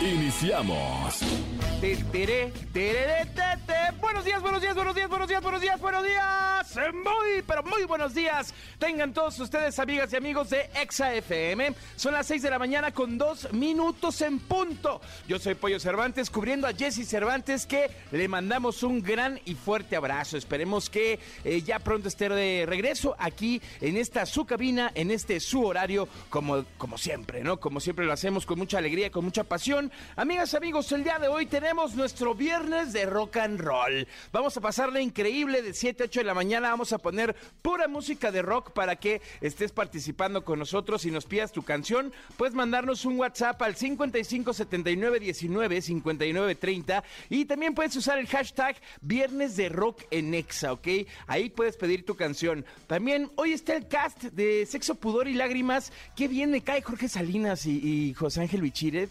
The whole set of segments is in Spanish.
Iniciamos. Te, tere, terere, te, te. Buenos días, buenos días, buenos días, buenos días, buenos días, buenos días. Muy, pero muy buenos días. Tengan todos ustedes, amigas y amigos de Exa FM. Son las 6 de la mañana con dos minutos en punto. Yo soy Pollo Cervantes, cubriendo a Jesse Cervantes, que le mandamos un gran y fuerte abrazo. Esperemos que eh, ya pronto esté de regreso aquí en esta su cabina, en este su horario, como, como siempre, ¿no? Como siempre lo hacemos con mucha alegría, con mucha pasión. Amigas, amigos, el día de hoy tenemos nuestro viernes de rock and roll. Vamos a pasarle increíble de 7 a 8 de la mañana. Vamos a poner pura música de rock para que estés participando con nosotros y nos pidas tu canción. Puedes mandarnos un WhatsApp al 55 79 19 59 30 y también puedes usar el hashtag Viernes de Rock en Exa, ¿ok? Ahí puedes pedir tu canción. También hoy está el cast de Sexo, Pudor y Lágrimas. Qué bien me cae Jorge Salinas y, José Ángel Bichire.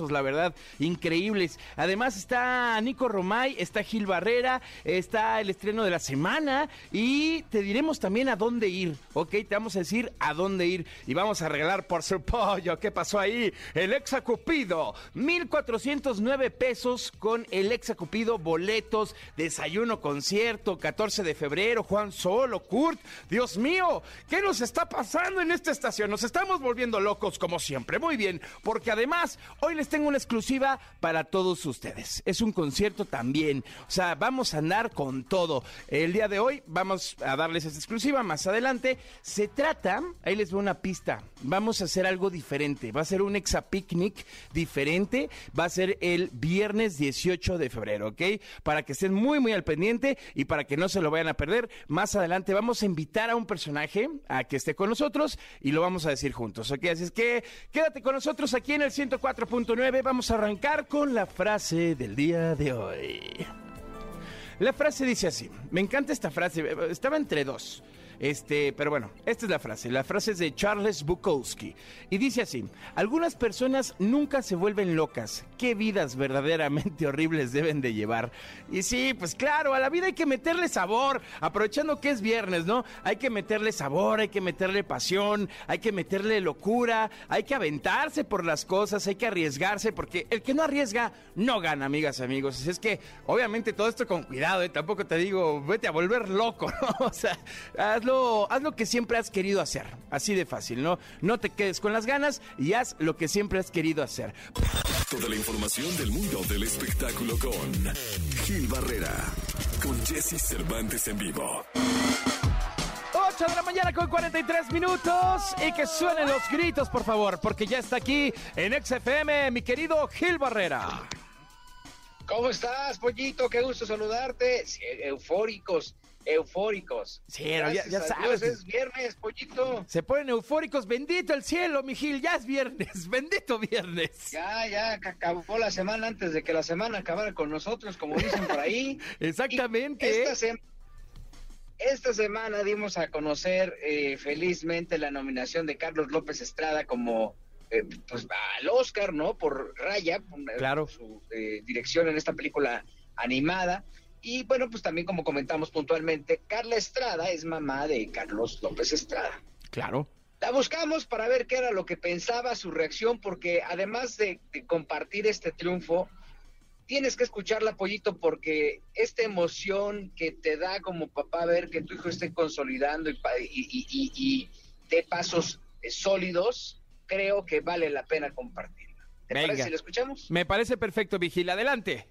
La verdad, increíbles. Además está Nico Romay, está Gil Barrera, está el estreno de la semana y te diremos también a dónde ir, ¿ok? Te vamos a decir a dónde ir y vamos a regalar por su pollo. ¿Qué pasó ahí? El Exacupido, 1,409 pesos con el Exacupido, boletos, desayuno, concierto, 14 de febrero, Juan Solo, Kurt. Dios mío, ¿qué nos está pasando en esta estación? Nos estamos volviendo locos como siempre. Muy bien, porque además hoy les tengo una exclusiva para todos ustedes. Es un concierto también. O sea, vamos a andar con todo. El día de hoy vamos a darles esta exclusiva más adelante. Se trata, ahí les veo una pista. Vamos a hacer algo diferente. Va a ser un exa picnic diferente. Va a ser el viernes 18 de febrero, ¿ok? Para que estén muy, muy al pendiente y para que no se lo vayan a perder. Más adelante vamos a invitar a un personaje a que esté con nosotros y lo vamos a decir juntos, ¿ok? Así es que quédate con nosotros aquí en el 104.9. Vamos a arrancar con la frase del día de hoy. La frase dice así, me encanta esta frase, estaba entre dos. Este, pero bueno, esta es la frase. La frase es de Charles Bukowski. Y dice así: Algunas personas nunca se vuelven locas. Qué vidas verdaderamente horribles deben de llevar. Y sí, pues claro, a la vida hay que meterle sabor. Aprovechando que es viernes, ¿no? Hay que meterle sabor, hay que meterle pasión, hay que meterle locura, hay que aventarse por las cosas, hay que arriesgarse, porque el que no arriesga no gana, amigas, amigos. Es que, obviamente, todo esto con cuidado, ¿eh? Tampoco te digo, vete a volver loco, ¿no? O sea, hazlo haz lo que siempre has querido hacer. Así de fácil, ¿no? No te quedes con las ganas y haz lo que siempre has querido hacer. Toda la información del mundo del espectáculo con Gil Barrera, con Jesse Cervantes en vivo. 8 de la mañana con 43 minutos y que suenen los gritos, por favor, porque ya está aquí en XFM mi querido Gil Barrera. ¿Cómo estás, pollito? Qué gusto saludarte. Eufóricos eufóricos. Sí, ya, ya sabes. es viernes, pollito. Se ponen eufóricos. Bendito el cielo, Mijil. Ya es viernes. Bendito viernes. Ya, ya acabó la semana antes de que la semana acabara con nosotros, como dicen por ahí. Exactamente. Esta, semana dimos a conocer eh, felizmente la nominación de Carlos López Estrada como eh, pues al Oscar, ¿no? Por Raya, claro. su eh, dirección en esta película animada. Y bueno, pues también como comentamos puntualmente, Carla Estrada es mamá de Carlos López Estrada. Claro. La buscamos para ver qué era lo que pensaba, su reacción, porque además de, compartir este triunfo, tienes que escucharla, Pollito, porque esta emoción que te da como papá ver que tu hijo esté consolidando y, y, y, de pasos sólidos, creo que vale la pena compartirla. ¿Te parece si la escuchamos? Me parece perfecto, Vigila. Adelante.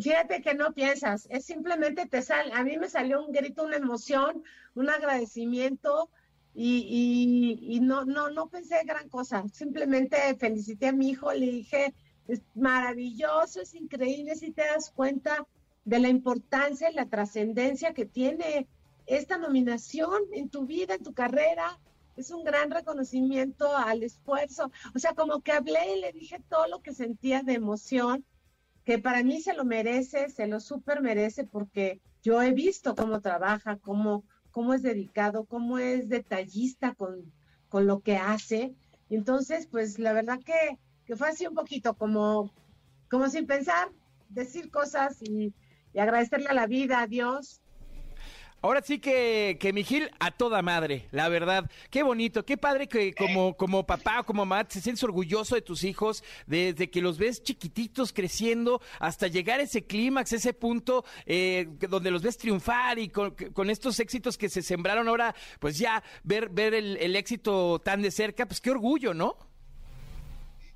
Fíjate que no piensas, es simplemente te sale, a mí me salió un grito, una emoción, un agradecimiento y, y, no, no, no pensé gran cosa, simplemente felicité a mi hijo, le dije, es maravilloso, es increíble si te das cuenta de la importancia y la trascendencia que tiene esta nominación en tu vida, en tu carrera, es un gran reconocimiento al esfuerzo. O sea, como que hablé y le dije todo lo que sentía de emoción, que para mí se lo merece, se lo súper merece, porque yo he visto cómo trabaja, cómo, cómo es dedicado, cómo es detallista con, con lo que hace. Entonces, pues la verdad que, que fue así un poquito como, como sin pensar, decir cosas y, y agradecerle a la vida, a Dios, Ahora sí que, que mi Gil a toda madre, la verdad. Qué bonito, qué padre que como, como papá o como mamá te sientes orgulloso de tus hijos, desde que los ves chiquititos creciendo hasta llegar a ese clímax, ese punto eh, donde los ves triunfar y con, con, estos éxitos que se sembraron ahora, pues ya ver, ver el, el éxito tan de cerca, pues qué orgullo, ¿no?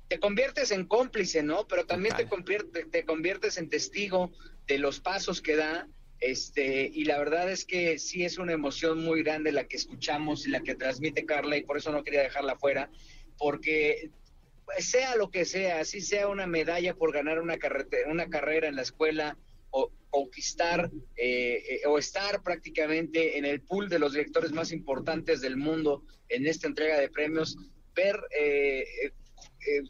te conviertes en cómplice, ¿no? Pero también te, convierte, te conviertes en testigo de los pasos que da este, y la verdad es que sí es una emoción muy grande la que escuchamos y la que transmite Carla, y por eso no quería dejarla fuera, porque sea lo que sea, si sea una medalla por ganar una, una carrera en la escuela o conquistar eh, eh, o estar prácticamente en el pool de los directores más importantes del mundo en esta entrega de premios, ver eh,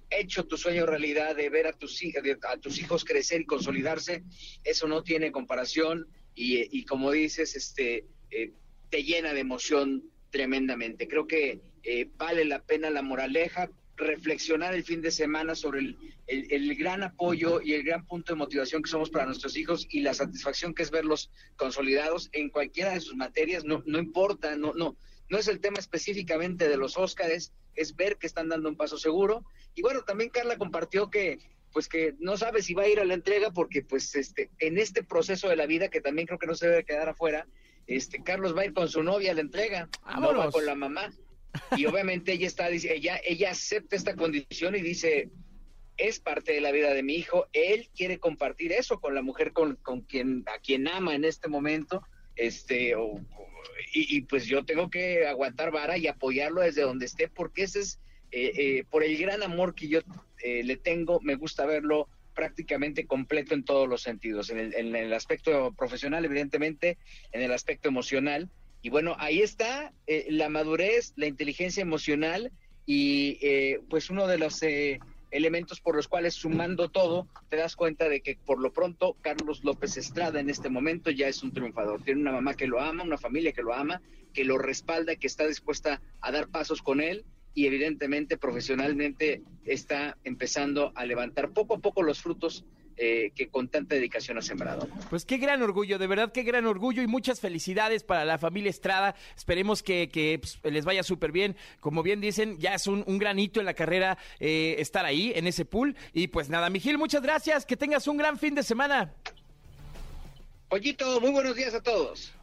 hecho tu sueño realidad, de ver a tus, hijos crecer y consolidarse, eso no tiene comparación y, como dices, este, eh, te llena de emoción tremendamente. Creo que eh, vale la pena la moraleja, reflexionar el fin de semana sobre el, el, gran apoyo y el gran punto de motivación que somos para nuestros hijos y la satisfacción que es verlos consolidados en cualquiera de sus materias, no, no importa, no, no, no es el tema específicamente de los Óscares, es ver que están dando un paso seguro. Y bueno, también Carla compartió que pues que no sabe si va a ir a la entrega porque pues este en este proceso de la vida que también creo que no se debe quedar afuera, este Carlos va a ir con su novia a la entrega, no va con la mamá. Y obviamente ella está ella ella acepta esta condición y dice es parte de la vida de mi hijo, él quiere compartir eso con la mujer con, con quien a quien ama en este momento, este y, pues yo tengo que aguantar vara y apoyarlo desde donde esté porque ese es eh, eh, por el gran amor que yo eh, le tengo, me gusta verlo prácticamente completo en todos los sentidos, en el, aspecto profesional, evidentemente, en el aspecto emocional. Y bueno, ahí está la madurez, la inteligencia emocional y pues uno de los elementos por los cuales sumando todo, te das cuenta de que por lo pronto Carlos López Estrada en este momento ya es un triunfador. Tiene una mamá que lo ama, una familia que lo ama, que lo respalda, que está dispuesta a dar pasos con él y evidentemente profesionalmente está empezando a levantar poco a poco los frutos eh, que con tanta dedicación ha sembrado. Pues qué gran orgullo, de verdad qué gran orgullo y muchas felicidades para la familia Estrada. Esperemos que, pues, les vaya súper bien. Como bien dicen, ya es un, un gran hito en la carrera eh, estar ahí, en ese pool. Y pues nada, Miguel, muchas gracias. Que tengas un gran fin de semana. Pollito, muy buenos días a todos.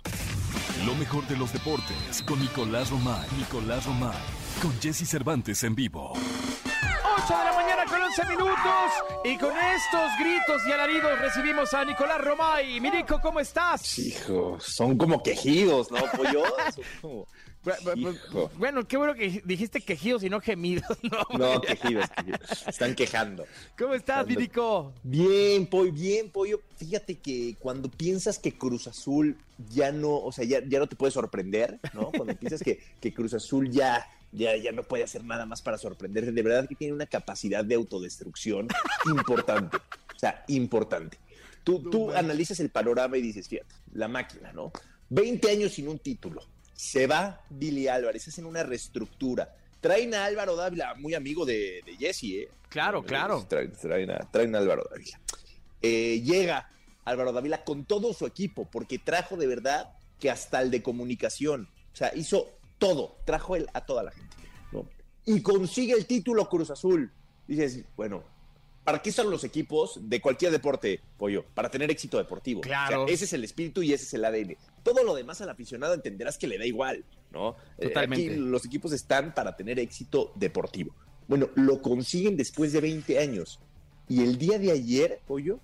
Lo mejor de los deportes con Nicolás Romay. Nicolás Romay con Jesse Cervantes en vivo. 8 de la mañana con 11 minutos y con estos gritos y alaridos recibimos a Nicolás Romay. Mirico, ¿cómo estás? Hijo, son como quejidos, ¿no? Pollo, como... Bueno, qué bueno que dijiste quejidos y no gemidos. No, no quejidos, Están quejando. ¿Cómo estás, Mirico? Bien, Pollo, bien, Pollo. Fíjate que cuando piensas que Cruz Azul ya no, o sea, ya, ya no te puede sorprender, ¿no? Cuando piensas que, que Cruz Azul ya ya, ya no puede hacer nada más para sorprender. De verdad que tiene una capacidad de autodestrucción importante. O sea, importante. Tú, tú analizas el panorama y dices, fíjate, la máquina, ¿no? 20 años sin un título. Se va Billy Álvarez, hacen una reestructura. Traen a Álvaro Dávila, muy amigo de, Jesse, ¿eh? Claro, claro. Traen, a, traen a Álvaro Dávila. Eh, llega Álvaro Dávila con todo su equipo, porque trajo de verdad que hasta el de comunicación. O sea, hizo todo, trajo él a toda la gente. ¿no? Y consigue el título Cruz Azul. Dices, bueno, ¿para qué son los equipos de cualquier deporte, pollo? Para tener éxito deportivo. Claro. ese es el espíritu y ese es el ADN. Todo lo demás al aficionado entenderás que le da igual, ¿no? Eh, Totalmente. aquí los equipos están para tener éxito deportivo. Bueno, lo consiguen después de 20 años. Y el día de ayer, pollo,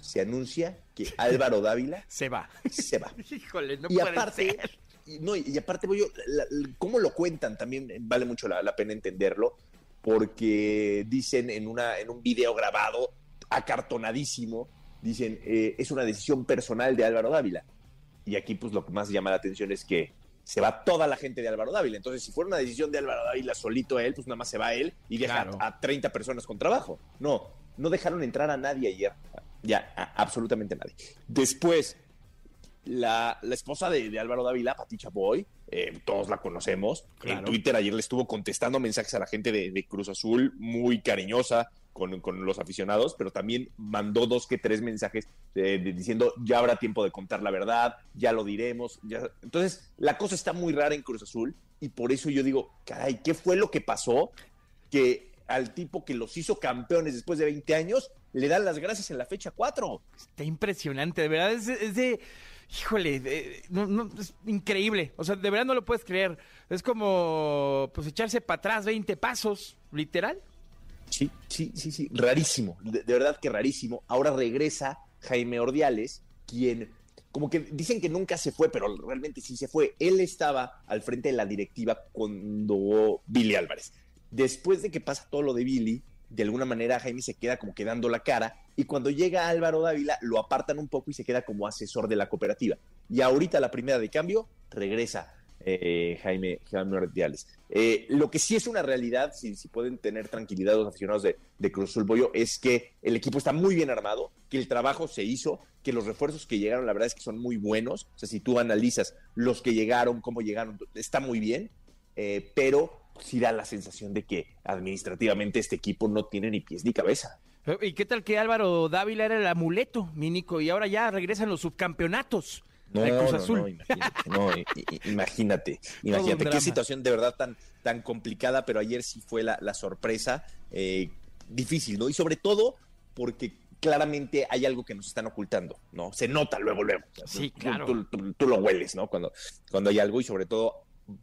se anuncia que Álvaro Dávila se va. Se va. Híjole, no y puede aparte, ser no, y aparte, voy yo, cómo lo cuentan también vale mucho la, pena entenderlo, porque dicen en, una, en un video grabado, acartonadísimo, dicen, eh, es una decisión personal de Álvaro Dávila. Y aquí, pues lo que más llama la atención es que se va toda la gente de Álvaro Dávila. Entonces, si fuera una decisión de Álvaro Dávila solito él, pues nada más se va él y deja Claro. a 30 personas con trabajo. No, no dejaron entrar a nadie ayer. Ya, a- absolutamente a nadie. Después, la, la esposa de, de Álvaro Dávila, Pati Chapoy, eh, todos la conocemos. Claro. En Twitter ayer le estuvo contestando mensajes a la gente de, de Cruz Azul, muy cariñosa con, con los aficionados, pero también mandó dos que tres mensajes de- diciendo ya habrá tiempo de contar la verdad, ya lo diremos. ya". Entonces, la cosa está muy rara en Cruz Azul y por eso yo digo, caray, ¿qué fue lo que pasó? Que al tipo que los hizo campeones después de 20 años le dan las gracias en la fecha 4. Está impresionante, de verdad. Es, es de. Híjole, no, es increíble. O sea, de verdad no lo puedes creer. Es como pues echarse para atrás 20 pasos, literal. Sí, sí, sí, sí, rarísimo, de, de verdad que rarísimo. Ahora regresa Jaime Ordiales, quien, como que dicen que nunca se fue, pero realmente sí se fue. Él estaba al frente de la directiva cuando Billy Álvarez. Después de que pasa todo lo de Billy, de alguna manera Jaime se queda como quedando la cara y cuando llega Álvaro Dávila lo apartan un poco y se queda como asesor de la cooperativa. Y ahorita la primera de cambio regresa eh, Jaime, Jaime Ordiales. Eh, lo que sí es una realidad, si, pueden tener tranquilidad los aficionados de, de Cruz Azul Bollo, es que el equipo está muy bien armado, que el trabajo se hizo, que los refuerzos que llegaron, la verdad es que son muy buenos. O sea, si tú analizas los que llegaron, cómo llegaron, está muy bien, eh, pero sí da la sensación de que administrativamente este equipo no tiene ni pies ni cabeza. Eh, ¿Y qué tal que Álvaro Dávila era el amuleto, mi Nico? Y ahora ya regresan los subcampeonatos No, Cruz no, Azul. no, imagínate, no, imagínate, imagínate qué situación de verdad tan, tan complicada, pero ayer sí fue la, la sorpresa eh, difícil, ¿no? Y sobre todo porque claramente hay algo que nos están ocultando, ¿no? Se nota luego, luego. Sí, tú- claro. Tú, tú- tú lo hueles, ¿no? Cuando, cuando hay algo y sobre todo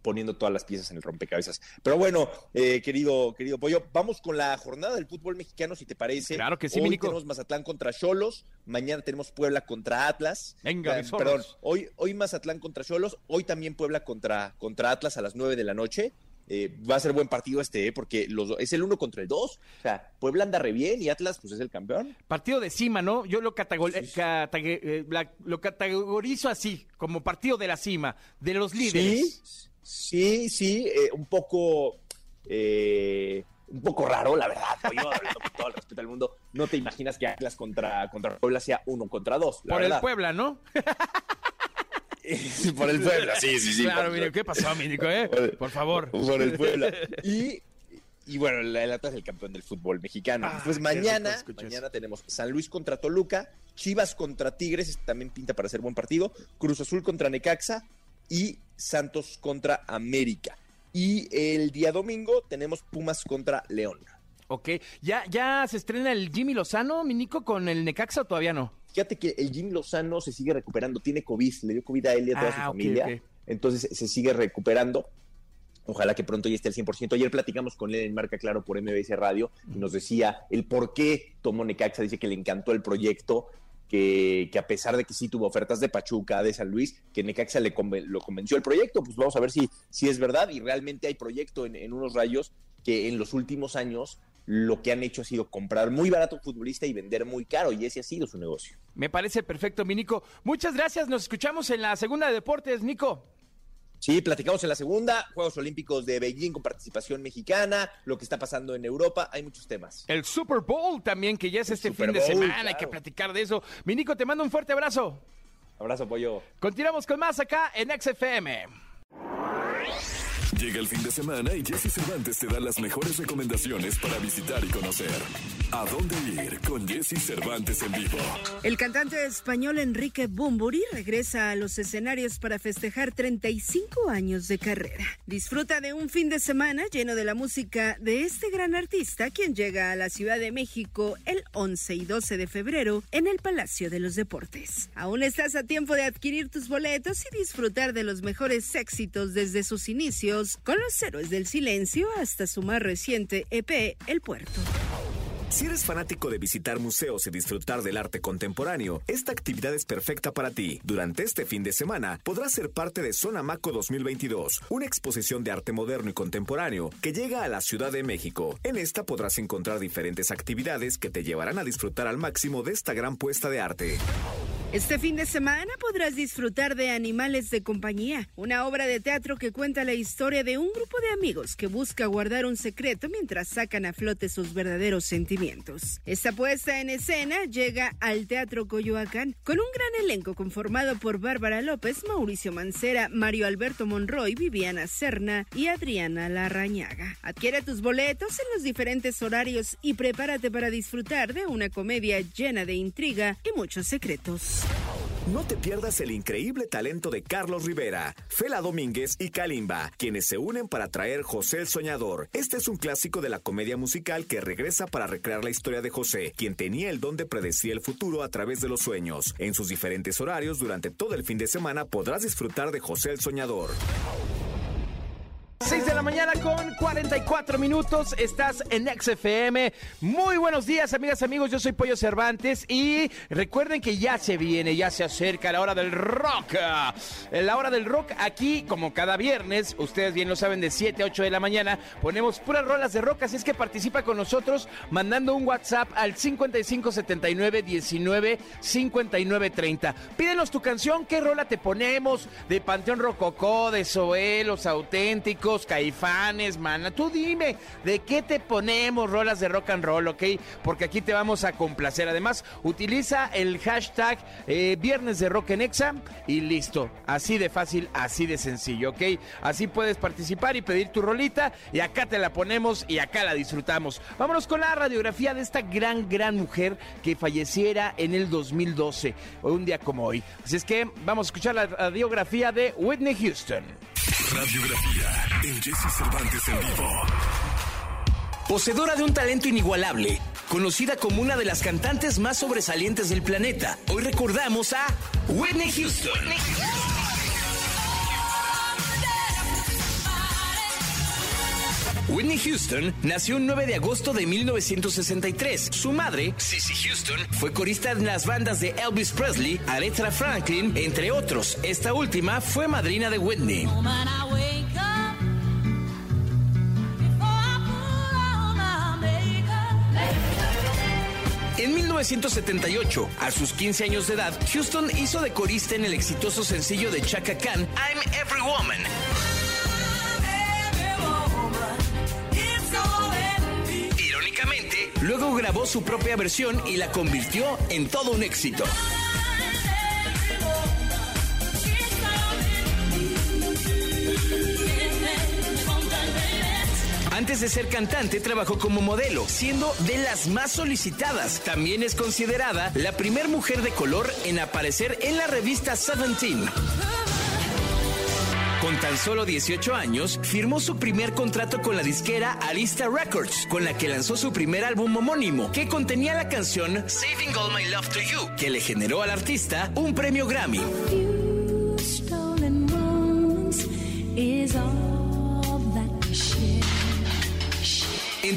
poniendo todas las piezas en el rompecabezas. Pero bueno, eh, querido, querido Pollo, vamos con la jornada del fútbol mexicano, si te parece. Claro que sí, Hoy tenemos Mazatlán contra Cholos, mañana tenemos Puebla contra Atlas. Venga, Eh, zorros. perdón, hoy, hoy Mazatlán contra Cholos, hoy también Puebla contra, contra Atlas a las 9 de la noche. Eh, va a ser buen partido este, eh, porque los, es el uno contra el dos. O sea, Puebla anda re bien y Atlas pues es el campeón. Partido de cima, ¿no? Yo lo, Sí, sí. eh, la- lo categorizo así, como partido de la cima, de los líderes. Sí, sí, sí, eh, un poco, eh, un poco raro, la verdad. Hablando con todo el respeto del mundo, no te imaginas que Atlas contra, contra Puebla sea uno contra dos. la Por el. Puebla, ¿no? por el Puebla, sí, sí, sí. claro, mire, ¿qué pasó, mi Nico, eh? Por- Por favor. por el Puebla. Y, y bueno, el, el Atlas es el campeón del fútbol mexicano. Ah, pues mañana, mañana tenemos San Luis contra Toluca, Chivas contra Tigres, este también pinta para ser buen partido, Cruz Azul contra Necaxa y Santos contra América. Y el día domingo tenemos Pumas contra León. Ok, ¿Ya, ¿ya se estrena el Jimmy Lozano, mi Nico, con el Necaxa o todavía no? Fíjate que el Jim Lozano se sigue recuperando, tiene COVID, le dio COVID a él y a toda Ah, su ok, familia. Entonces se sigue recuperando. Ojalá que pronto ya esté al 100%. Ayer platicamos con él en Marca Claro por MBS Radio y nos decía el por qué tomó Necaxa. Dice que le encantó el proyecto, que, que a pesar de que sí tuvo ofertas de Pachuca, de San Luis, que Necaxa le lo convenció el proyecto. Pues vamos a ver si, si es verdad y realmente hay proyecto en, en unos rayos que en los últimos años lo que han hecho ha sido comprar muy barato un futbolista y vender muy caro y ese ha sido su negocio. Me parece perfecto, mi Nico. Muchas gracias, nos escuchamos en la segunda de deportes, Nico. Sí, platicamos en la segunda, Juegos Olímpicos de Beijing con participación mexicana, lo que está pasando en Europa, hay muchos temas. El Super Bowl también, que ya es El este Super fin de semana, hay que platicar de eso. Mi Nico, te mando un fuerte abrazo. Abrazo, pollo. Continuamos con más acá en XFM. Llega el fin de semana y Jesse Cervantes te da las mejores recomendaciones para visitar y conocer. ¿A dónde ir con Jesse Cervantes en vivo? El cantante español Enrique Bumburi regresa a los escenarios para festejar 35 años de carrera. Disfruta de un fin de semana lleno de la música de este gran artista, quien llega a la Ciudad de México el 11 y 12 de febrero en el Palacio de los Deportes. Aún estás a tiempo de adquirir tus boletos y disfrutar de los mejores éxitos desde sus inicios con los héroes del silencio hasta su más reciente EP, El Puerto. Si eres fanático de visitar museos y disfrutar del arte contemporáneo, esta actividad es perfecta para ti. Durante este fin de semana podrás ser parte de Zona Maco 2022, una exposición de arte moderno y contemporáneo que llega a la Ciudad de México. En esta podrás encontrar diferentes actividades que te llevarán a disfrutar al máximo de esta gran puesta de arte. Este fin de semana podrás disfrutar de Animales de Compañía, una obra de teatro que cuenta la historia de un grupo de amigos que busca guardar un secreto mientras sacan a flote sus verdaderos sentimientos. Esta puesta en escena llega al Teatro Coyoacán con un gran elenco conformado por Bárbara López, Mauricio Mancera, Mario Alberto Monroy, Viviana Serna y Adriana Larrañaga. Adquiere tus boletos en los diferentes horarios y prepárate para disfrutar de una comedia llena de intriga y muchos secretos. No te pierdas el increíble talento de Carlos Rivera, Fela Domínguez y Kalimba, quienes se unen para traer José el Soñador. Este es un clásico de la comedia musical que regresa para recrear la historia de José, quien tenía el don de predecir el futuro a través de los sueños. En sus diferentes horarios durante todo el fin de semana podrás disfrutar de José el Soñador. 6 de la mañana con 44 minutos, estás en XFM. Muy buenos días, amigas, amigos. Yo soy Pollo Cervantes y recuerden que ya se viene, ya se acerca la hora del rock. La hora del rock aquí, como cada viernes, ustedes bien lo saben, de 7 a 8 de la mañana, ponemos puras rolas de rock. Así es que participa con nosotros mandando un WhatsApp al 5579 19 59 30. Pídenos tu canción, qué rola te ponemos de Panteón Rococó, de Zoé, Los Auténticos Caifanes, mana. Tú dime, ¿de qué te ponemos rolas de rock and roll, ok? Porque aquí te vamos a complacer. Además, utiliza el hashtag eh, Viernes de Rock en Exa y listo. Así de fácil, así de sencillo, ok? Así puedes participar y pedir tu rolita y acá te la ponemos y acá la disfrutamos. Vámonos con la radiografía de esta gran, gran mujer que falleciera en el 2012, un día como hoy. Así es que vamos a escuchar la radiografía de Whitney Houston. Radiografía en Jesse Cervantes en vivo. Poseedora de un talento inigualable, conocida como una de las cantantes más sobresalientes del planeta, hoy recordamos a Whitney Houston. Whitney Houston nació el 9 de agosto de 1963. Su madre, Cissy Houston, fue corista en las bandas de Elvis Presley, Aretha Franklin, entre otros. Esta última fue madrina de Whitney. En 1978, a sus 15 años de edad, Houston hizo de corista en el exitoso sencillo de Chaka Khan, I'm Every Woman. Luego grabó su propia versión y la convirtió en todo un éxito. Antes de ser cantante, trabajó como modelo, siendo de las más solicitadas. También es considerada la primer mujer de color en aparecer en la revista Seventeen. Con tan solo 18 años, firmó su primer contrato con la disquera Arista Records, con la que lanzó su primer álbum homónimo, que contenía la canción Saving All My Love to You, que le generó al artista un premio Grammy.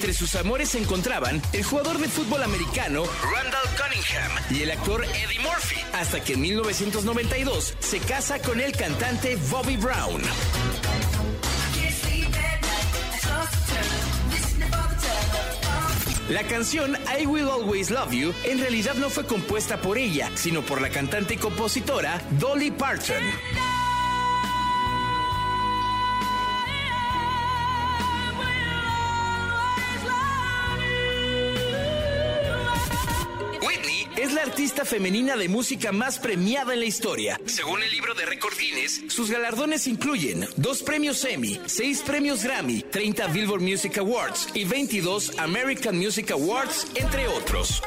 Entre sus amores se encontraban el jugador de fútbol americano Randall Cunningham y el actor Eddie Murphy, hasta que en 1992 se casa con el cantante Bobby Brown. La canción I Will Always Love You en realidad no fue compuesta por ella, sino por la cantante y compositora Dolly Parton. Artista femenina de música más premiada en la historia. Según el libro de Record Guinness, sus galardones incluyen dos premios Emmy, seis premios Grammy, 30 Billboard Music Awards y 22 American Music Awards, entre otros.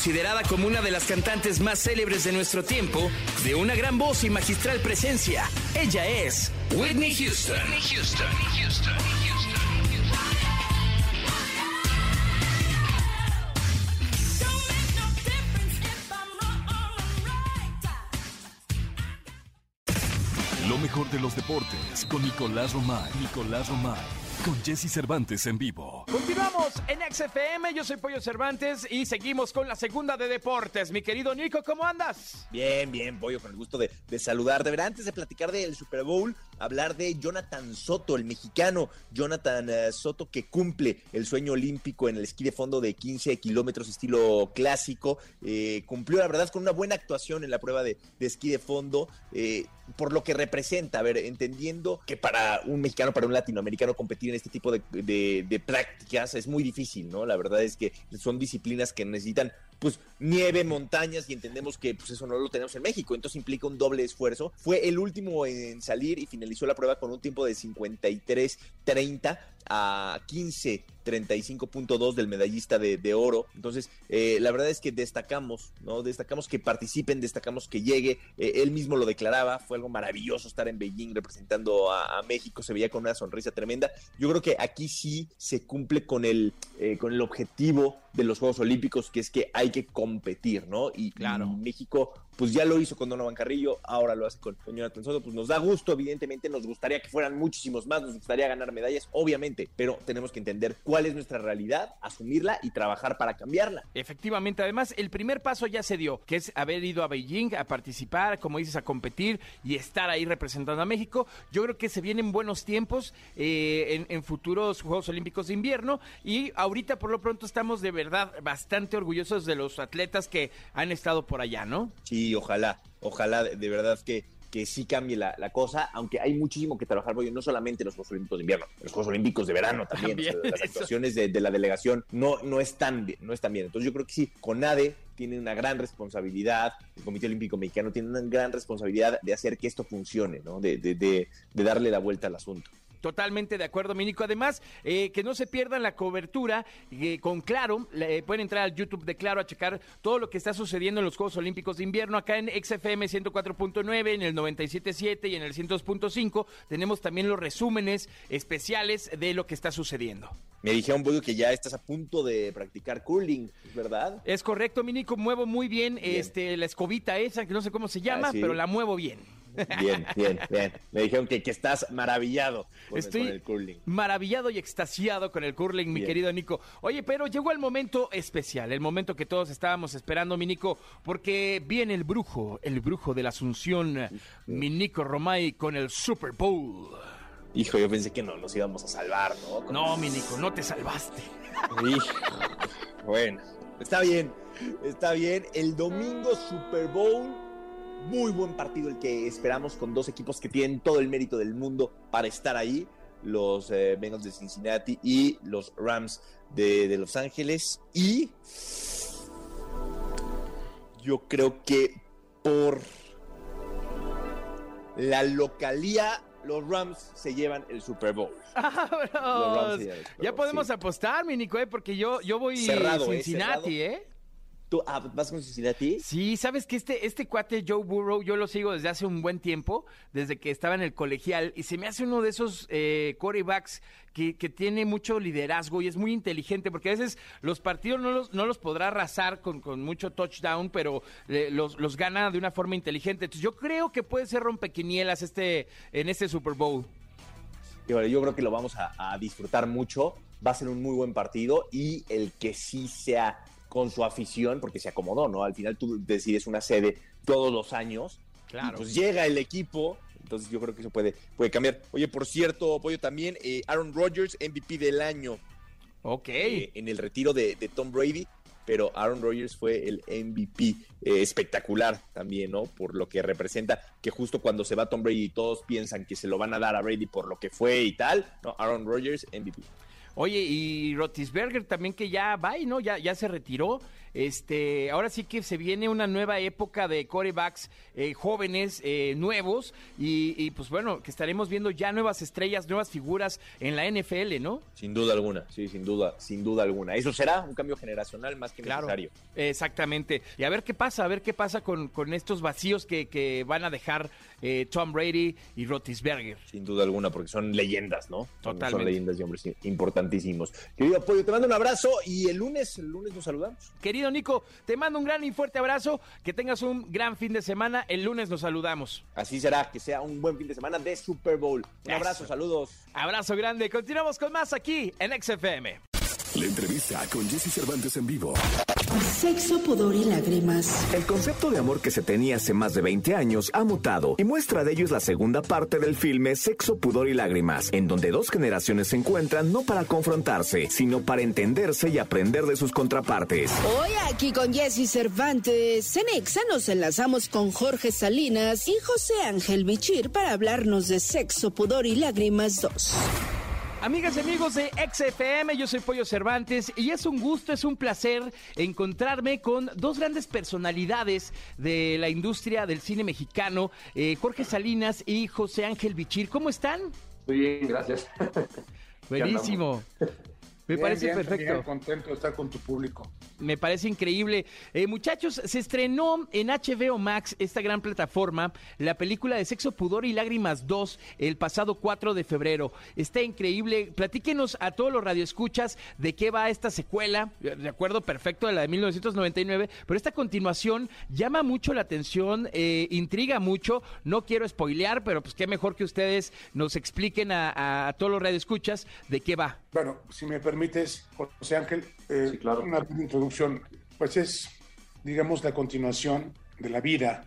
Considerada como una de las cantantes más célebres de nuestro tiempo, de una gran voz y magistral presencia, ella es Whitney Houston. Whitney Houston. Houston. Lo mejor de los deportes con Nicolás Romay. Nicolás Romay. Con Jesse Cervantes en vivo. Continuamos en XFM, yo soy Pollo Cervantes y seguimos con la segunda de deportes. Mi querido Nico, ¿cómo andas? Bien, bien, Pollo, con el gusto de, de saludarte. Verá, antes de platicar del Super Bowl, hablar de Jonathan Soto, el mexicano. Jonathan eh, Soto que cumple el sueño olímpico en el esquí de fondo de 15 kilómetros estilo clásico. Eh, cumplió, la verdad, con una buena actuación en la prueba de, esquí de fondo. Eh, por lo que representa, a ver, entendiendo que para un mexicano, para un latinoamericano competir en este tipo de prácticas es muy difícil, ¿no? La verdad es que son disciplinas que necesitan pues nieve, montañas y entendemos que pues eso no lo tenemos en México, entonces implica un doble esfuerzo. Fue el último en salir y finalizó la prueba con un tiempo de 53-30 a 15 35.2 del medallista de, de oro. Entonces, eh, la verdad es que destacamos, ¿no? Destacamos que participen, destacamos que llegue. Eh, él mismo lo declaraba, fue algo maravilloso estar en Beijing representando a, a, México, se veía con una sonrisa tremenda. Yo creo que aquí sí se cumple con el, eh, con el objetivo de los Juegos Olímpicos, que es que hay que competir, ¿no? Y, claro. México pues ya lo hizo con Donovan Carrillo, ahora lo hace con Jonathan Soto, pues nos da gusto, evidentemente, nos gustaría que fueran muchísimos más, nos gustaría ganar medallas, obviamente, pero tenemos que entender cuál es nuestra realidad, asumirla y trabajar para cambiarla. Efectivamente, además, el primer paso ya se dio, que es haber ido a Beijing a participar, como dices, a competir y estar ahí representando a México. Yo creo que se vienen buenos tiempos eh, en, en futuros Juegos Olímpicos de invierno y ahorita por lo pronto estamos de verdad bastante orgullosos de los atletas que han estado por allá, ¿no? Sí, ojalá, ojalá de, verdad que, que sí cambie la, la, cosa, aunque hay muchísimo que trabajar, Boyo, no solamente en los Juegos Olímpicos de invierno, los Juegos Olímpicos de verano también. También, o sea, las actuaciones de, de, la delegación no, no, están bien, no están bien. Entonces yo creo que sí, CONADE tiene una gran responsabilidad, el Comité Olímpico Mexicano tiene una gran responsabilidad de hacer que esto funcione, ¿no? de, de, de, de darle la vuelta al asunto. Totalmente de acuerdo, Minico. Además, eh, que no se pierdan la cobertura eh, con Claro. Eh, pueden entrar al YouTube de Claro a checar todo lo que está sucediendo en los Juegos Olímpicos de Invierno. Acá en XFM 104.9, en el 97.7 y en el 102.5 tenemos también los resúmenes especiales de lo que está sucediendo. Me dijeron, Boyo, que ya estás a punto de practicar curling, ¿verdad? Es correcto, Minico. Muevo muy bien, bien. Este, la escobita esa, que no sé cómo se llama, ah, ¿sí? pero la muevo bien. Bien, bien, bien. Me dijeron que, que estás maravillado con, Estoy el, con el curling. maravillado y extasiado con el curling, mi querido Nico. Oye, pero llegó el momento especial, el momento que todos estábamos esperando, mi Nico, porque viene el brujo, el brujo de la Asunción, mi Nico Romay, con el Super Bowl. Hijo, yo pensé que no nos íbamos a salvar, ¿no? Con no, mi Nico, no te salvaste. Hijo. Bueno, está bien, está bien. El domingo Super Bowl muy buen partido el que esperamos con dos equipos que tienen todo el mérito del mundo para estar ahí. Los eh, Bengals de Cincinnati y los Rams de, de, Los Ángeles. Y yo creo que por la localía, los Rams se llevan el Super Bowl. Ah, ya, ya podemos sí. apostar, mi Nico, ¿eh? porque yo, yo voy cerrado, Cincinnati, ¿eh? ¿Tú ah, vas con Cincinnati? Sí, sabes que este, este cuate Joe Burrow yo lo sigo desde hace un buen tiempo, desde que estaba en el colegial, y se me hace uno de esos eh, quarterbacks que, que, tiene mucho liderazgo y es muy inteligente, porque a veces los partidos no los, no los podrá arrasar con, con mucho touchdown, pero eh, los, los, gana de una forma inteligente. Entonces yo creo que puede ser rompequinielas este, en este Super Bowl. Y bueno, yo creo que lo vamos a, a disfrutar mucho. Va a ser un muy buen partido y el que sí sea con su afición, porque se acomodó, ¿no? Al final tú decides una sede todos los años. Claro. Y pues llega el equipo. Entonces yo creo que eso puede, puede cambiar. Oye, por cierto, Pollo, también eh, Aaron Rodgers, MVP del año. Ok. Eh, en el retiro de, de, Tom Brady. Pero Aaron Rodgers fue el MVP eh, espectacular también, ¿no? Por lo que representa que justo cuando se va Tom Brady todos piensan que se lo van a dar a Brady por lo que fue y tal. No, Aaron Rodgers, MVP. Oye, y Rotisberger también que ya va y no, ya, ya se retiró. Este, ahora sí que se viene una nueva época de corebacks eh, jóvenes, eh, nuevos, y, y, pues bueno, que estaremos viendo ya nuevas estrellas, nuevas figuras en la NFL, ¿no? Sin duda alguna, sí, sin duda, sin duda alguna. Eso será un cambio generacional más que claro, necesario. Exactamente. Y a ver qué pasa, a ver qué pasa con, con estos vacíos que, que van a dejar eh, Tom Brady y Rotisberger. Sin duda alguna, porque son leyendas, ¿no? Totalmente. Son leyendas y hombres importantísimos. Querido Apoyo, te mando un abrazo y el lunes, el lunes nos saludamos. Querido Nico, te mando un gran y fuerte abrazo, que tengas un gran fin de semana, el lunes nos saludamos. Así será, que sea un buen fin de semana de Super Bowl. Un Eso. abrazo, saludos. Abrazo grande, continuamos con más aquí en XFM. La entrevista con Jesse Cervantes en vivo. Sexo, pudor y lágrimas. El concepto de amor que se tenía hace más de 20 años ha mutado y muestra de ello es la segunda parte del filme Sexo, Pudor y Lágrimas, en donde dos generaciones se encuentran no para confrontarse, sino para entenderse y aprender de sus contrapartes. Hoy aquí con Jesse Cervantes, en Exa nos enlazamos con Jorge Salinas y José Ángel Bichir para hablarnos de Sexo, Pudor y Lágrimas 2. Amigas y amigos de XFM, yo soy Pollo Cervantes y es un gusto, es un placer encontrarme con dos grandes personalidades de la industria del cine mexicano, eh, Jorge Salinas y José Ángel Bichir. ¿Cómo están? Muy bien, gracias. Buenísimo. Me Bien, parece bien, perfecto. bien, contento de estar con tu público. Me parece increíble. Eh, muchachos, se estrenó en HBO Max, esta gran plataforma, la película de Sexo, Pudor y Lágrimas 2 el pasado 4 de febrero. Está increíble. Platíquenos a todos los radioescuchas de qué va esta secuela. De acuerdo, perfecto, de la de 1999. Pero esta continuación llama mucho la atención, eh, intriga mucho. No quiero spoilear, pero pues qué mejor que ustedes nos expliquen a, a todos los radioescuchas de qué va. Bueno, si me permites, José Ángel, eh, Sí, claro. una introducción. Pues es, digamos, la continuación de la vida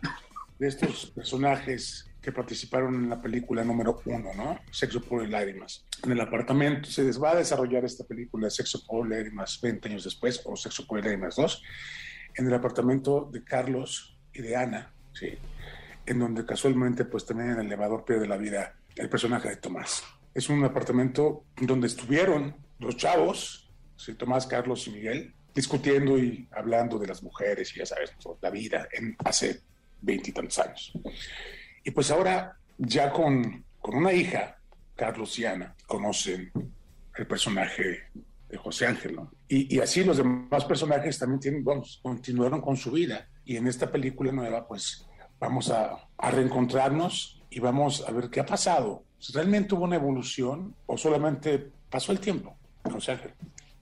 de estos personajes que participaron en la película número uno, ¿no? Sexo, Puro y Lágrimas. En el apartamento se les va a desarrollar esta película, Sexo, Puro y Lágrimas, 20 años después, o Sexo, Puro y Lágrimas 2, en el apartamento de Carlos y de Ana, ¿sí? En donde casualmente, pues también en el elevador pierde la vida el personaje de Tomás. Es un apartamento donde estuvieron los chavos. Tomás, Carlos y Miguel, discutiendo y hablando de las mujeres y ya sabes, la vida en hace veintitantos años. Y pues ahora, ya con, con una hija, Carlos y Ana, conocen el personaje de José Ángel, ¿no? Y, así los demás personajes también tienen, vamos, continuaron con su vida. Y en esta película nueva, pues vamos a, a reencontrarnos y vamos a ver qué ha pasado. Si realmente hubo una evolución o solamente pasó el tiempo, José Ángel.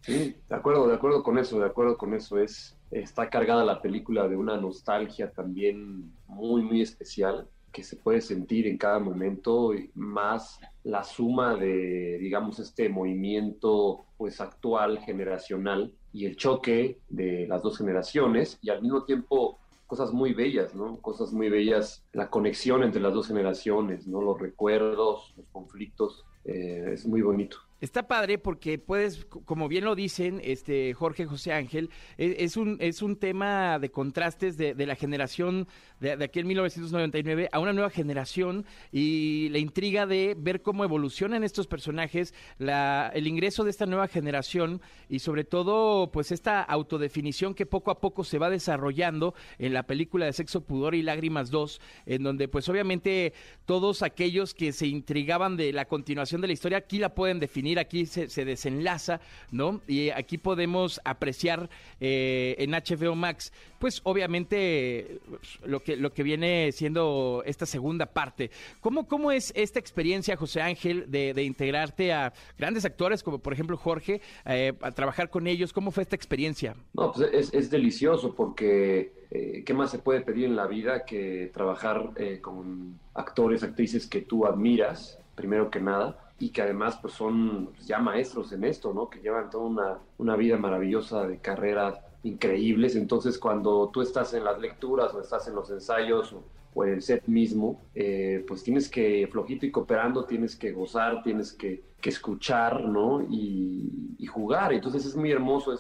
Sí, de acuerdo, de acuerdo con eso, de acuerdo con eso. Es, está cargada la película de una nostalgia también muy, muy especial que se puede sentir en cada momento, más la suma de, digamos, este movimiento pues actual, generacional, y el choque de las dos generaciones, y al mismo tiempo cosas muy bellas, ¿no? Cosas muy bellas, la conexión entre las dos generaciones, ¿no? Los recuerdos, los conflictos, eh, es muy bonito. Está padre porque puedes, como bien lo dicen este Jorge José Ángel, e- es, un, es un tema de contrastes de, la generación de, de aquí en 1999 a una nueva generación y la intriga de ver cómo evolucionan estos personajes, el ingreso de esta nueva generación y sobre todo pues esta autodefinición que poco a poco se va desarrollando en la película de Sexo, Pudor y Lágrimas 2, en donde pues obviamente todos aquellos que se intrigaban de la continuación de la historia aquí la pueden definir, aquí se, se desenlaza, ¿no? Y aquí podemos apreciar eh, en HBO Max, pues obviamente lo que, lo que viene siendo esta segunda parte. ¿Cómo, cómo es esta experiencia, José Ángel, de, de integrarte a grandes actores como por ejemplo Jorge, eh, a trabajar con ellos? ¿Cómo fue esta experiencia? No, pues es, es delicioso porque eh, ¿qué más se puede pedir en la vida que trabajar eh, con actores, actrices que tú admiras, primero que nada, y que además pues son pues, ya maestros en esto, ¿no? Que llevan toda una, una vida maravillosa de carreras increíbles. Entonces cuando tú estás en las lecturas o estás en los ensayos o, en el set mismo, eh, pues tienes que, flojito y cooperando, tienes que gozar, tienes que, que escuchar, ¿no? Y, jugar. Entonces es muy hermoso,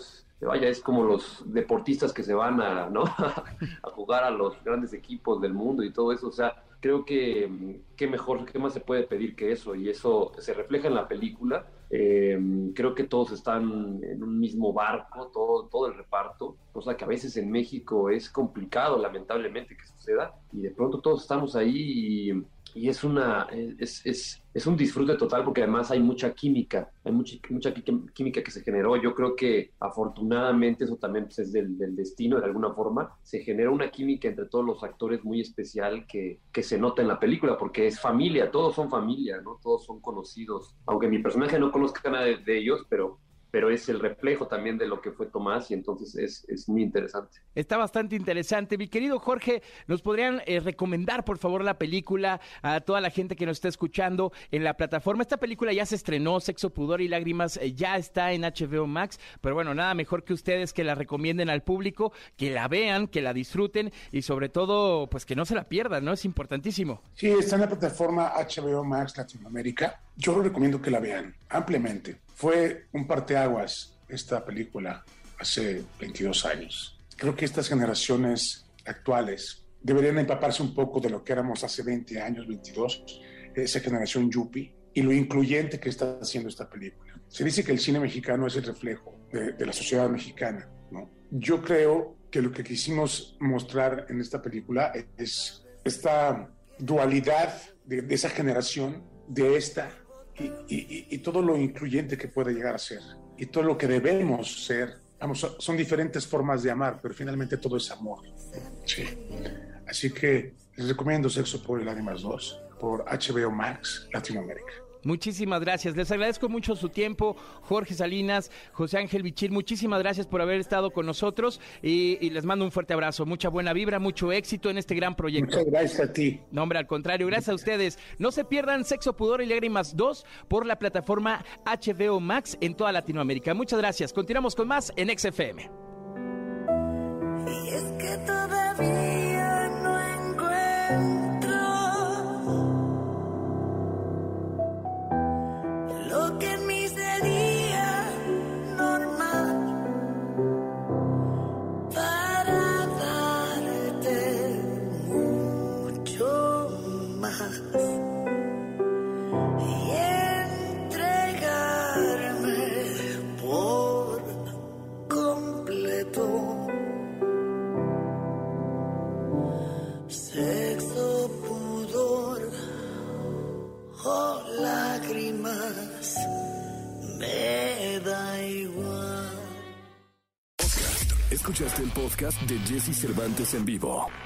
vaya, es como los deportistas que se van a jugar a los grandes equipos del mundo y todo eso. O sea, creo que mm, qué mejor, qué más se puede pedir que eso. Y eso se refleja en la película. Eh, creo que todos están en un mismo barco, todo, todo el reparto, cosa que a veces en México es complicado, lamentablemente, que suceda. Y de pronto todos estamos ahí y, y es una es, es, es, un disfrute total porque además hay mucha química, hay mucha, mucha química que se generó. Yo creo que afortunadamente eso también pues, es del, del, destino de alguna forma. Se generó una química entre todos los actores muy especial que, que se nota en la película porque es familia, todos son familia, ¿no? Todos son conocidos. Aunque mi personaje no conozca nada de ellos, pero pero es el reflejo también de lo que fue Tomás y entonces es, es muy interesante. Está bastante interesante. Mi querido Jorge, ¿nos podrían eh, recomendar, por favor, la película a toda la gente que nos está escuchando en la plataforma? Esta película ya se estrenó, Sexo, Pudor y Lágrimas, eh, ya está en HBO Max, pero bueno, nada mejor que ustedes que la recomienden al público, que la vean, que la disfruten y sobre todo, pues que no se la pierdan, ¿no? Es importantísimo. Sí, está en la plataforma HBO Max Latinoamérica. Yo lo recomiendo que la vean ampliamente. Fue un parteaguas esta película hace 22 años. Creo que estas generaciones actuales deberían empaparse un poco de lo que éramos hace 20 años, 22, esa generación yuppie y lo incluyente que está haciendo esta película. Se dice que el cine mexicano es el reflejo de, de la sociedad mexicana. ¿no? Yo creo que lo que quisimos mostrar en esta película es esta dualidad de, de esa generación, de esta, y, todo lo incluyente que puede llegar a ser, y todo lo que debemos ser. Vamos, son diferentes formas de amar, pero finalmente todo es amor. Sí. Así que les recomiendo Sexo por el Lágrimas 2 por HBO Max Latinoamérica. Muchísimas gracias. Les agradezco mucho su tiempo, Jorge Salinas, José Ángel Bichir. Muchísimas gracias por haber estado con nosotros y, y, les mando un fuerte abrazo. Mucha buena vibra, mucho éxito en este gran proyecto. Muchas gracias a ti. No, hombre, al contrario, gracias a ustedes. No se pierdan Sexo, Pudor y Lágrimas 2 por la plataforma HBO Max en toda Latinoamérica. Muchas gracias. Continuamos con más en XFM. Y es que todavía podcast de Jesse Cervantes en vivo.